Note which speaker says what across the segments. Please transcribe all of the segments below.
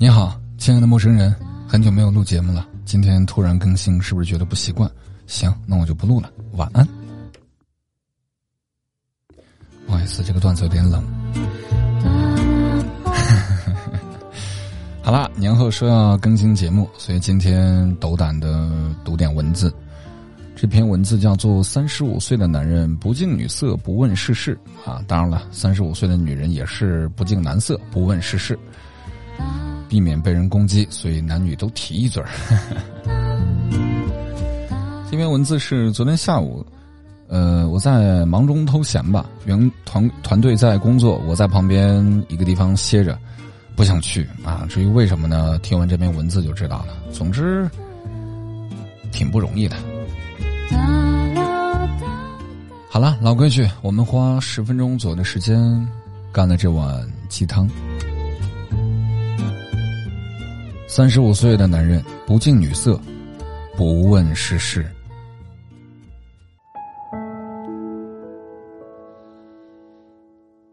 Speaker 1: 你好，亲爱的陌生人，很久没有录节目了，今天突然更新，是不是觉得不习惯？行，那我就不录了，晚安。不好意思，这个段子有点冷。好啦，年后说要更新节目，所以今天斗胆的读点文字。这篇文字叫做《三十五岁的男人不近女色，不问世事》啊，当然了，三十五岁的女人也是不近男色，不问世事，避免被人攻击，所以男女都提一嘴儿。这篇文字是昨天下午，呃，我在忙中偷闲吧，原团团队在工作，我在旁边一个地方歇着，不想去啊。至于为什么呢？听完这篇文字就知道了。总之，挺不容易的。好了，老规矩，我们花十分钟左右的时间干了这碗鸡汤。三十五岁的男人不近女色，不问世事。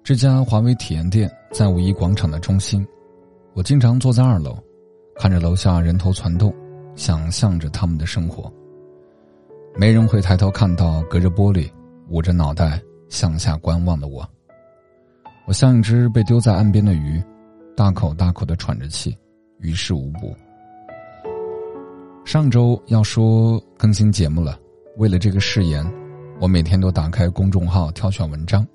Speaker 1: 这家华为体验店在五一广场的中心，我经常坐在二楼，看着楼下人头攒动，想象着他们的生活。没人会抬头看到隔着玻璃捂着脑袋向下观望的我。我像一只被丢在岸边的鱼，大口大口的喘着气，于事无补。上周要说更新节目了，为了这个誓言，我每天都打开公众号挑选文章，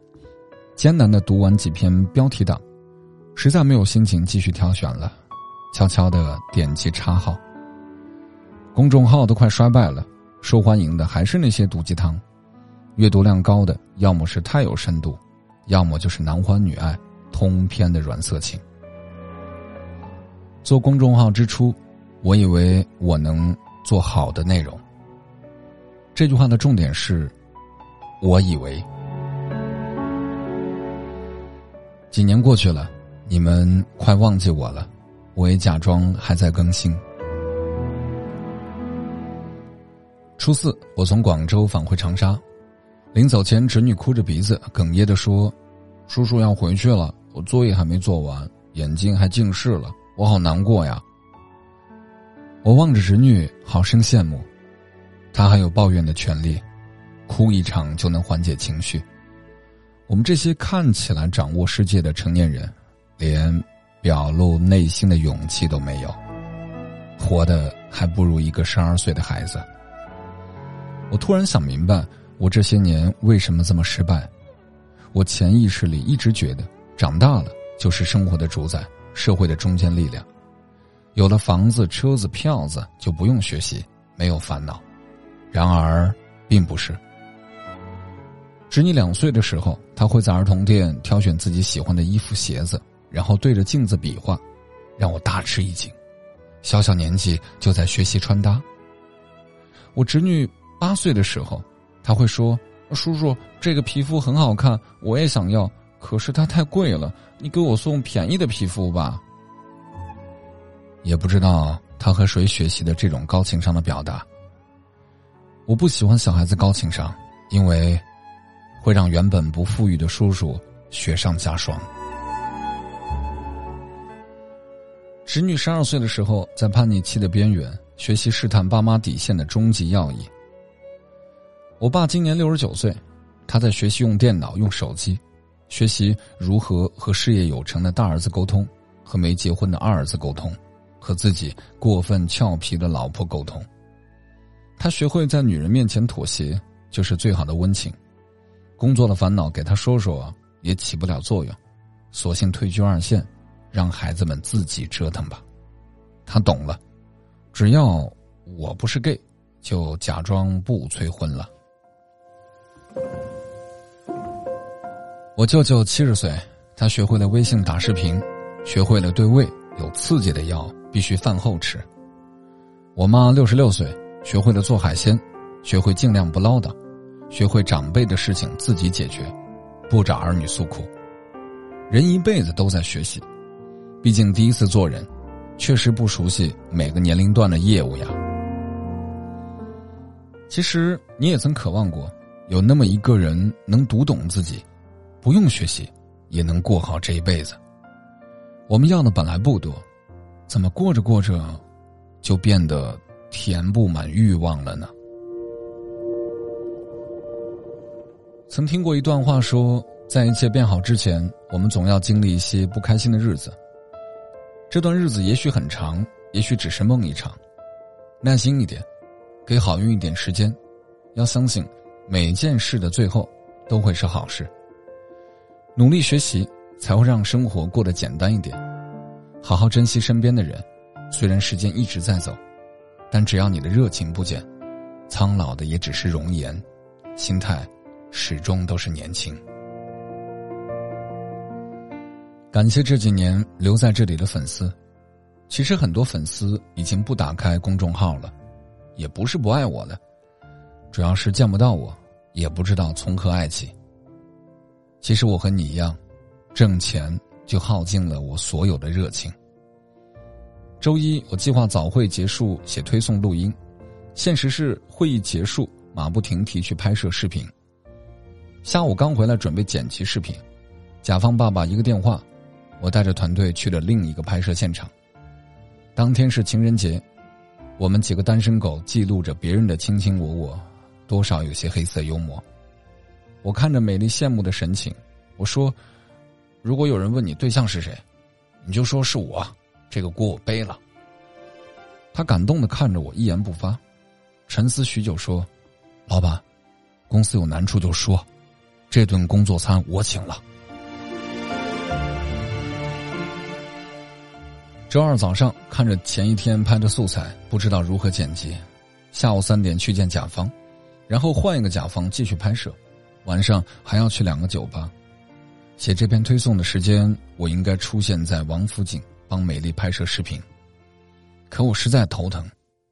Speaker 1: 艰难的读完几篇标题党，实在没有心情继续挑选了，悄悄的点击叉号。公众号都快衰败了。受欢迎的还是那些毒鸡汤，阅读量高的要么是太有深度，要么就是男欢女爱、通篇的软色情。做公众号之初，我以为我能做好的内容。这句话的重点是，我以为。几年过去了，你们快忘记我了，我也假装还在更新。初四，我从广州返回长沙，临走前，侄女哭着鼻子，哽咽的说：“叔叔要回去了，我作业还没做完，眼睛还近视了，我好难过呀。”我望着侄女，好生羡慕，她还有抱怨的权利，哭一场就能缓解情绪。我们这些看起来掌握世界的成年人，连表露内心的勇气都没有，活的还不如一个十二岁的孩子。我突然想明白，我这些年为什么这么失败。我潜意识里一直觉得，长大了就是生活的主宰，社会的中坚力量。有了房子、车子、票子，就不用学习，没有烦恼。然而，并不是。侄女两岁的时候，她会在儿童店挑选自己喜欢的衣服、鞋子，然后对着镜子比划，让我大吃一惊。小小年纪就在学习穿搭。我侄女。八岁的时候，他会说：“叔叔，这个皮肤很好看，我也想要。可是它太贵了，你给我送便宜的皮肤吧。”也不知道他和谁学习的这种高情商的表达。我不喜欢小孩子高情商，因为会让原本不富裕的叔叔雪上加霜。侄女十二岁的时候，在叛逆期的边缘，学习试探爸妈底线的终极要义。我爸今年六十九岁，他在学习用电脑、用手机，学习如何和事业有成的大儿子沟通，和没结婚的二儿子沟通，和自己过分俏皮的老婆沟通。他学会在女人面前妥协，就是最好的温情。工作的烦恼给他说说也起不了作用，索性退居二线，让孩子们自己折腾吧。他懂了，只要我不是 gay，就假装不催婚了。我舅舅七十岁，他学会了微信打视频，学会了对胃有刺激的药必须饭后吃。我妈六十六岁，学会了做海鲜，学会尽量不唠叨，学会长辈的事情自己解决，不找儿女诉苦。人一辈子都在学习，毕竟第一次做人，确实不熟悉每个年龄段的业务呀。其实你也曾渴望过，有那么一个人能读懂自己。不用学习，也能过好这一辈子。我们要的本来不多，怎么过着过着，就变得填不满欲望了呢？曾听过一段话，说在一切变好之前，我们总要经历一些不开心的日子。这段日子也许很长，也许只是梦一场。耐心一点，给好运一点时间，要相信每件事的最后都会是好事。努力学习，才会让生活过得简单一点。好好珍惜身边的人，虽然时间一直在走，但只要你的热情不减，苍老的也只是容颜，心态。始终都是年轻。感谢这几年留在这里的粉丝，其实很多粉丝已经不打开公众号了，也不是不爱我了，主要是见不到我，也不知道从何爱起。其实我和你一样，挣钱就耗尽了我所有的热情。周一我计划早会结束写推送录音，现实是会议结束马不停蹄去拍摄视频。下午刚回来，准备剪辑视频，甲方爸爸一个电话，我带着团队去了另一个拍摄现场。当天是情人节，我们几个单身狗记录着别人的卿卿我我，多少有些黑色幽默。我看着美丽羡慕的神情，我说：“如果有人问你对象是谁，你就说是我，这个锅我背了。”他感动的看着我，一言不发，沉思许久说：“老板，公司有难处就说。”这顿工作餐我请了。周二早上看着前一天拍的素材，不知道如何剪辑。下午三点去见甲方，然后换一个甲方继续拍摄。晚上还要去两个酒吧。写这篇推送的时间，我应该出现在王府井帮美丽拍摄视频。可我实在头疼，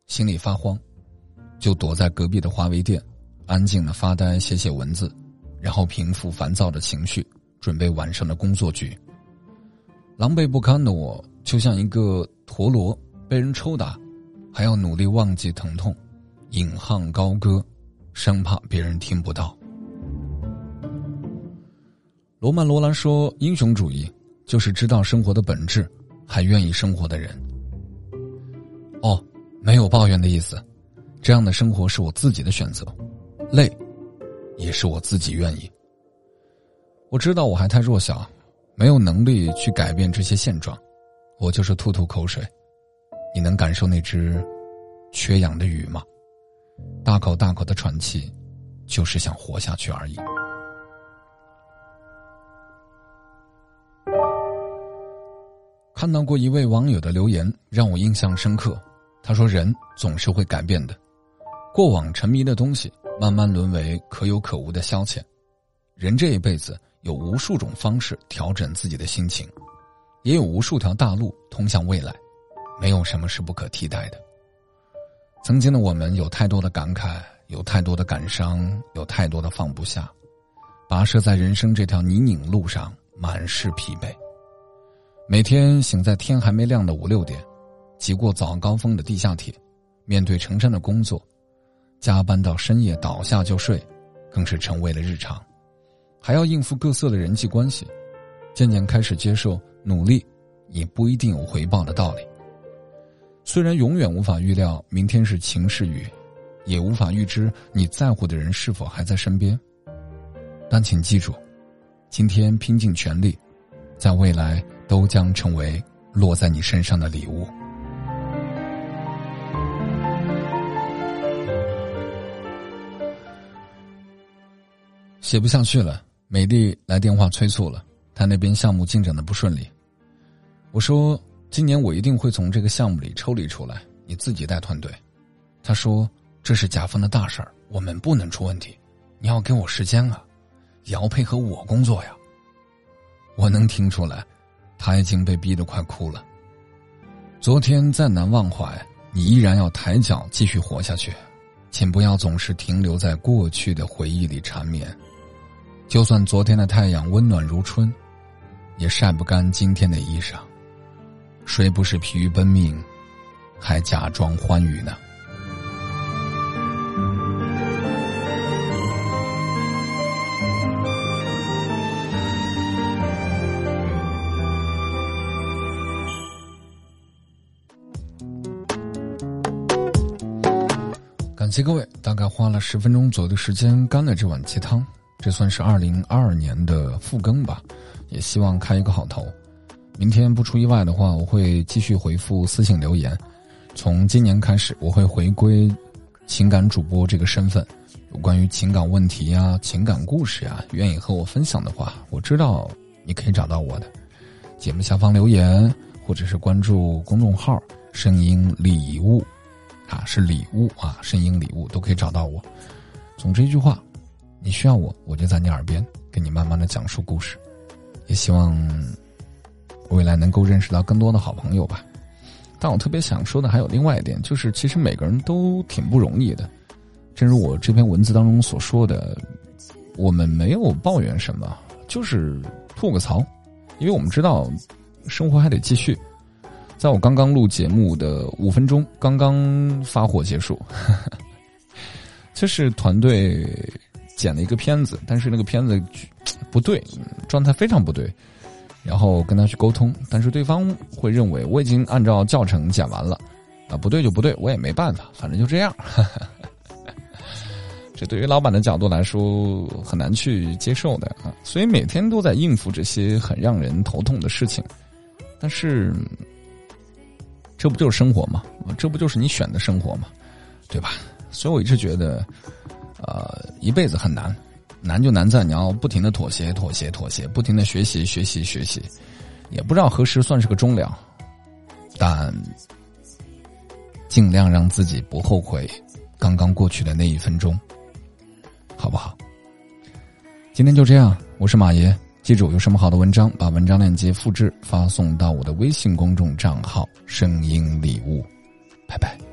Speaker 1: 心里发慌，就躲在隔壁的华为店，安静的发呆，写写文字。然后平复烦躁的情绪，准备晚上的工作局。狼狈不堪的我，就像一个陀螺被人抽打，还要努力忘记疼痛，引吭高歌，生怕别人听不到。罗曼·罗兰说：“英雄主义就是知道生活的本质，还愿意生活的人。”哦，没有抱怨的意思，这样的生活是我自己的选择，累。也是我自己愿意。我知道我还太弱小，没有能力去改变这些现状，我就是吐吐口水。你能感受那只缺氧的鱼吗？大口大口的喘气，就是想活下去而已。看到过一位网友的留言，让我印象深刻。他说：“人总是会改变的，过往沉迷的东西。”慢慢沦为可有可无的消遣，人这一辈子有无数种方式调整自己的心情，也有无数条大路通向未来，没有什么是不可替代的。曾经的我们有太多的感慨，有太多的感伤，有太多的放不下，跋涉在人生这条泥泞路上，满是疲惫。每天醒在天还没亮的五六点，挤过早高峰的地下铁，面对成山的工作。加班到深夜倒下就睡，更是成为了日常，还要应付各色的人际关系，渐渐开始接受努力也不一定有回报的道理。虽然永远无法预料明天是晴是雨，也无法预知你在乎的人是否还在身边，但请记住，今天拼尽全力，在未来都将成为落在你身上的礼物。写不下去了，美丽来电话催促了，他那边项目进展的不顺利。我说今年我一定会从这个项目里抽离出来，你自己带团队。他说这是甲方的大事儿，我们不能出问题，你要给我时间啊，也要配合我工作呀。我能听出来，他已经被逼得快哭了。昨天再难忘怀，你依然要抬脚继续活下去，请不要总是停留在过去的回忆里缠绵。就算昨天的太阳温暖如春，也晒不干今天的衣裳。谁不是疲于奔命还假装欢愉呢？感谢各位大概花了十分钟左右的时间干了这碗鸡汤这算是二零二二年的复更吧也希望开一个好头。明天不出意外的话，我会继续回复私信留言。从今年开始，我会回归情感主播这个身份。有关于情感问题呀、情感故事啊，愿意和我分享的话，我知道你可以找到我的。节目下方留言，或者是关注公众号“声音礼物”。啊，是礼物啊，声音礼物都可以找到我。总之一句话，你需要我，我就在你耳边给你慢慢的讲述故事。也希望未来能够认识到更多的好朋友吧。但我特别想说的还有另外一点，就是其实每个人都挺不容易的。正如我这篇文字当中所说的，我们没有抱怨什么，就是吐个槽，因为我们知道生活还得继续。在我刚刚录节目的五分钟，刚刚发货结束，这是团队剪了一个片子，但是那个片子不对，状态非常不对，然后跟他去沟通，但是对方会认为我已经按照教程剪完了，啊，不对就不对，我也没办法，反正就这样。这对于老板的角度来说很难去接受的啊，所以每天都在应付这些很让人头痛的事情，但是。这不就是生活吗？这不就是你选的生活吗？对吧？所以我一直觉得，呃，一辈子很难，难就难在你要不停的妥协、妥协、妥协，不停的学习、学习、学习，也不知道何时算是个终了，但尽量让自己不后悔刚刚过去的那一分钟，好不好？今天就这样，我是马爷。记住，有什么好的文章，把文章链接复制发送到我的微信公众账号“声音礼物”，拜拜。